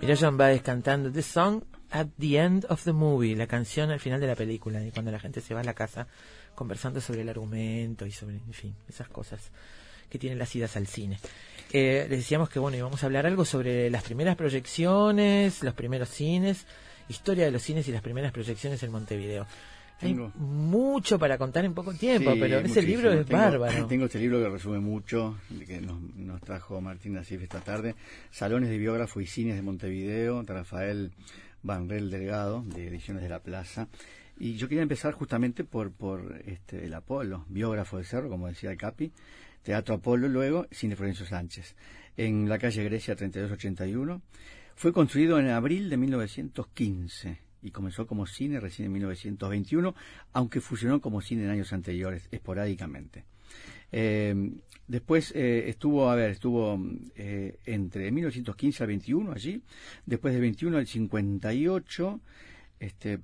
Mira John Baez cantando The Song at the End of the Movie, la canción al final de la película, y cuando la gente se va a la casa conversando sobre el argumento y sobre, en fin, esas cosas que tienen las idas al cine. Eh, les decíamos que bueno, íbamos a hablar algo sobre las primeras proyecciones, los primeros cines, historia de los cines y las primeras proyecciones en Montevideo. Hay Tengo- mucho para contar en poco tiempo, Sí, pero ese libro es Tengo- bárbaro. Tengo este libro que resume mucho, que nos, nos trajo Martín Nasif esta tarde. Salones de biógrafo y cines de Montevideo, de Rafael Banrel Delgado, de Ediciones de la Plaza. Y yo quería empezar justamente por, por este, el Apolo, biógrafo de Cerro, como decía el Capi, Teatro Apolo luego, Cine Florencio Sánchez, en la calle Grecia 3281. Fue construido en abril de 1915 y comenzó como cine recién en 1921, aunque fusionó como cine en años anteriores, esporádicamente. Eh, después eh, estuvo, a ver, estuvo eh, entre 1915 al 21 allí, después del 21 al 58, este,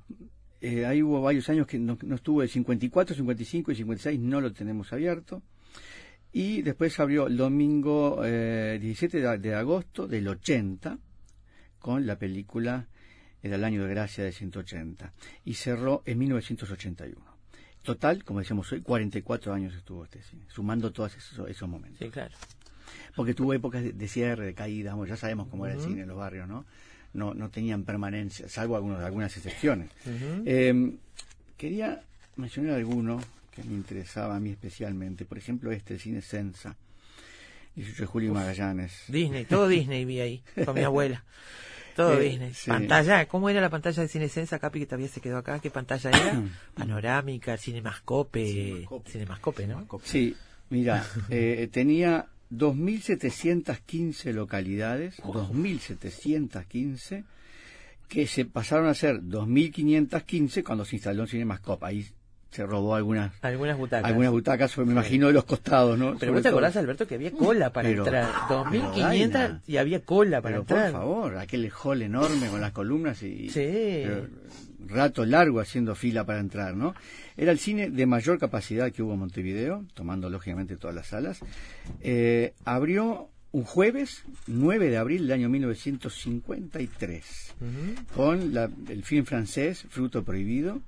eh, ahí hubo varios años que no, no estuvo el 54, 55 y 56, no lo tenemos abierto. Y después abrió el domingo eh, 17 de, de agosto del 80 con la película Era el año de gracia de 180 y cerró en 1981. Total, como decíamos hoy, 44 años estuvo este cine, sumando todos esos, esos momentos. Sí, claro. Porque tuvo épocas de, de cierre, de caídas, bueno, ya sabemos cómo era el cine en los barrios, ¿no? No, no tenían permanencia, salvo algunos, algunas excepciones. Eh, quería mencionar alguno que me interesaba a mí especialmente. Por ejemplo, este, el cine Sensa, 18 de julio Magallanes. Disney, todo Disney vi ahí, con mi abuela. Todo Eh, Disney. sí. Pantalla, ¿cómo era la pantalla de Cinesensa, Capi, que todavía se quedó acá? ¿Qué pantalla era? Panorámica, Cinemascope. Cinemascope. Cinemascope, ¿no? Sí, mira, eh, tenía 2.715 localidades, 2.715, que se pasaron a ser 2.515 cuando se instaló en Cinemascope. Ahí se robó algunas Algunas butacas. algunas butacas, me imagino, de los costados, ¿no? Pero vos te acordás, Alberto, que había cola para Pero- entrar. pero 2.500 Daina. y había cola para Pero por entrar. favor, aquel hall enorme con las columnas y Sí. pero rato largo haciendo fila para entrar, ¿no? Era el cine de mayor capacidad que hubo en Montevideo, tomando lógicamente todas las salas. Eh, abrió un jueves 9 de abril del año 1953 Ujú. con la- el film francés Fruto Prohibido,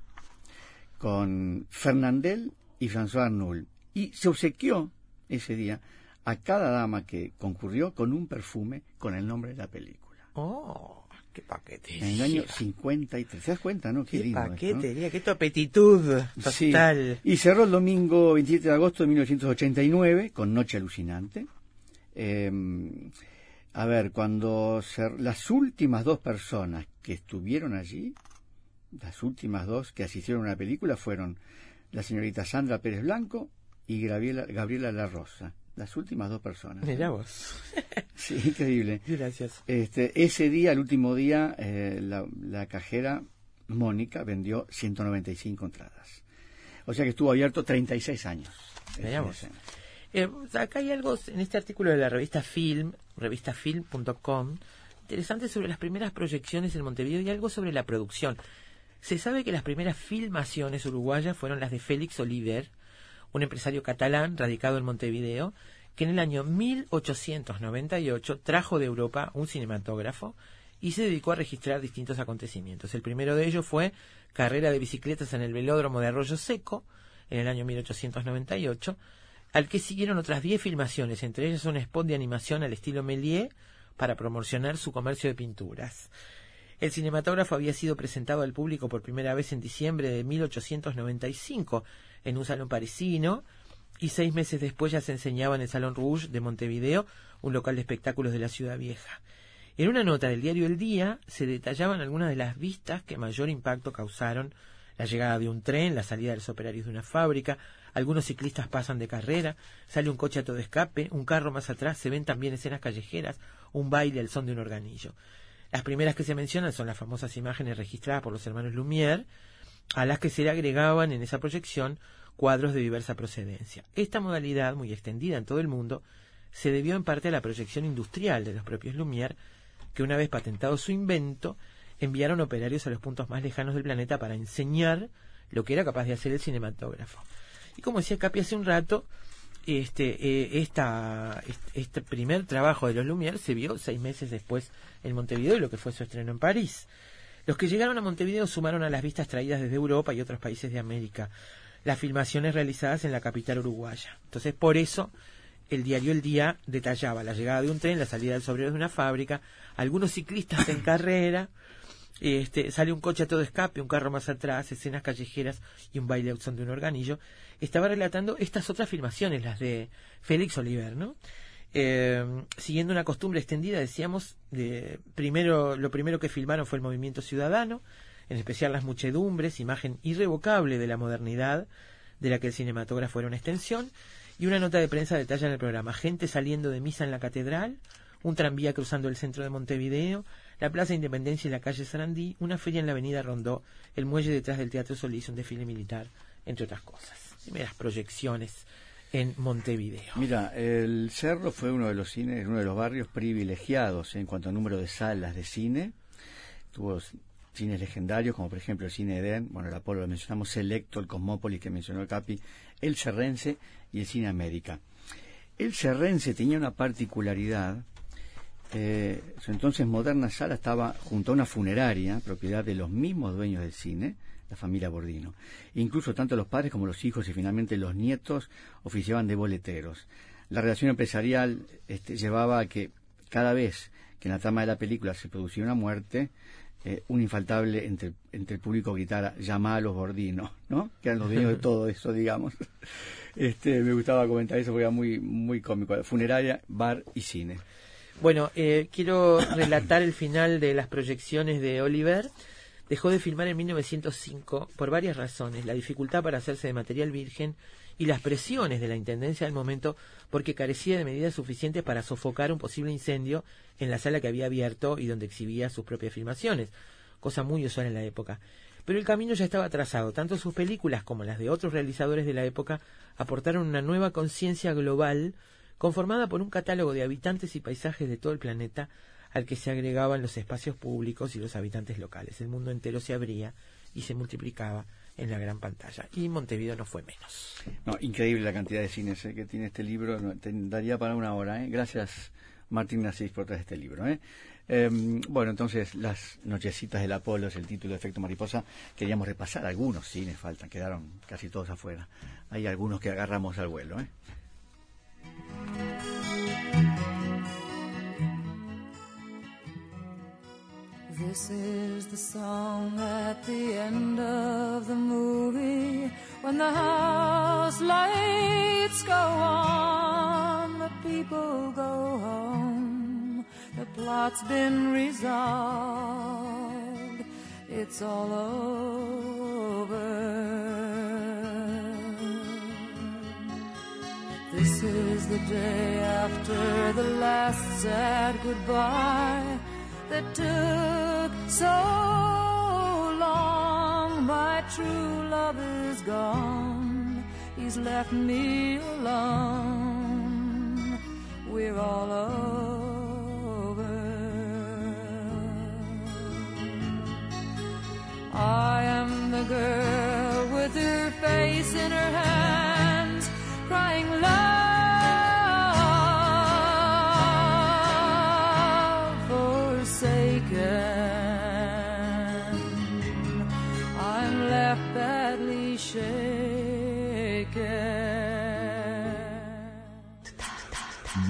con Fernandel y François Arnoul. Y se obsequió ese día a cada dama que concurrió con un perfume con el nombre de la película. Oh, qué. En el año 53. ¿Te das cuenta, no? Qué, Qué lindo. esto, ¿no? paquetería, qué tu apetitud Sí. total. Y cerró el domingo 27 de agosto de 1989 con Noche Alucinante. Eh, a ver, cuando las últimas dos personas que estuvieron allí, las últimas dos que asistieron a la película fueron la señorita Sandra Pérez Blanco y Gabriela, Gabriela La Rosa. Las últimas dos personas. Mirá vos. Sí, increíble. Gracias. Este, ese día, el último día, eh, la, la cajera Mónica vendió 195 entradas. O sea que estuvo abierto 36 años. el Veamos. cine. Eh, acá hay algo en este artículo de la revista Film, revistafilm.com, interesante sobre las primeras proyecciones en Montevideo y algo sobre la producción. Se sabe que las primeras filmaciones uruguayas fueron las de Félix Oliver, un empresario catalán radicado en Montevideo, que en el año 1898 trajo de Europa un cinematógrafo y se dedicó a registrar distintos acontecimientos. El primero de ellos fue carrera de bicicletas en el velódromo de Arroyo Seco en el año 1898, al que siguieron otras 10 filmaciones, entre ellas un spot de animación al estilo Méliès para promocionar su comercio de pinturas. El cinematógrafo había sido presentado al público por primera vez en diciembre de 1895 en un salón parisino y seis meses después ya se enseñaba en el Salón Rouge de Montevideo, un local de espectáculos de la ciudad vieja. En una nota del diario El Día se detallaban algunas de las vistas que mayor impacto causaron la llegada de un tren, la salida de los operarios de una fábrica, algunos ciclistas pasan de carrera, sale un coche a todo escape, un carro más atrás, se ven también escenas callejeras, un baile al son de un organillo. Las primeras que se mencionan son las famosas imágenes registradas por los hermanos Lumière, a las que se le agregaban en esa proyección cuadros de diversa procedencia. Esta modalidad, muy extendida en todo el mundo, se debió en parte a la proyección industrial de los propios Lumière, que una vez patentado su invento, enviaron operarios a los puntos más lejanos del planeta para enseñar lo que era capaz de hacer el cinematógrafo. Y como decía Capi hace un rato, este, eh, esta, este primer trabajo de los Lumière se vio seis meses después en Montevideo y lo que fue su estreno en París. Los que llegaron a Montevideo sumaron a las vistas traídas desde Europa y otros países de América las filmaciones realizadas en la capital uruguaya. Entonces, por eso, el diario El Día detallaba la llegada de un tren, la salida del obrero de una fábrica, algunos ciclistas en carrera, este, sale un coche a todo escape, un carro más atrás, escenas callejeras y un baile son de un organillo. Estaba relatando estas otras filmaciones, las de Félix Oliver, ¿no? Eh, siguiendo una costumbre extendida, decíamos, de, primero, lo primero que filmaron fue el movimiento ciudadano, en especial las muchedumbres, imagen irrevocable de la modernidad de la que el cinematógrafo era una extensión, y una nota de prensa detalla en el programa gente saliendo de misa en la catedral, un tranvía cruzando el centro de Montevideo, la Plaza Independencia y la calle Sarandí, una feria en la avenida Rondó, el muelle detrás del Teatro Solís, un desfile militar, entre otras cosas. Primeras proyecciones en Montevideo. Mira, el Cerro fue uno de los cines, uno de los barrios privilegiados en cuanto a número de salas de cine. Tuvo cines legendarios, como por ejemplo el Cine Edén, bueno, el Apolo lo mencionamos, Selecto, el Cosmópolis que mencionó el Capi, el Cerrense y el Cine América. El Cerrense tenía una particularidad eh, su entonces moderna sala estaba junto a una funeraria, propiedad de los mismos dueños del cine, la familia Bordino. Incluso tanto los padres como los hijos y finalmente los nietos oficiaban de boleteros. La relación empresarial este, llevaba a que cada vez que en la trama de la película se producía una muerte, eh, un infaltable entre, entre, el público gritara llama a los Bordinos, ¿no? Que eran los dueños de todo eso, digamos. Este, me gustaba comentar eso porque era muy, muy cómico. Funeraria, bar y cine. Bueno, eh, quiero relatar el final de las proyecciones de Oliver. Dejó de filmar en 1905 por varias razones. La dificultad para hacerse de material virgen y las presiones de la Intendencia del momento porque carecía de medidas suficientes para sofocar un posible incendio en la sala que había abierto y donde exhibía sus propias filmaciones, cosa muy usual en la época. Pero el camino ya estaba trazado. Tanto sus películas como las de otros realizadores de la época aportaron una nueva conciencia global conformada por un catálogo de habitantes y paisajes de todo el planeta al que se agregaban los espacios públicos y los habitantes locales. El mundo entero se abría y se multiplicaba en la gran pantalla. Y Montevideo no fue menos. No, increíble la cantidad de cines eh, que tiene este libro. daría para una hora. ¿eh? Gracias, Martín Nasís, por traer este libro. ¿eh? Em, bueno, entonces, Las Nochecitas del Apolo es el título de Efecto Mariposa. Queríamos repasar algunos cines, faltan, quedaron casi todos afuera. Hay algunos que agarramos al vuelo. ¿eh? This is the song at the end of the movie when the house lights go on, the people go home, the plot's been resolved, it's all over. This is the day after the last sad goodbye that took so long. My true love is gone. He's left me alone. We're all over. I am the girl with her face in her hands, crying love.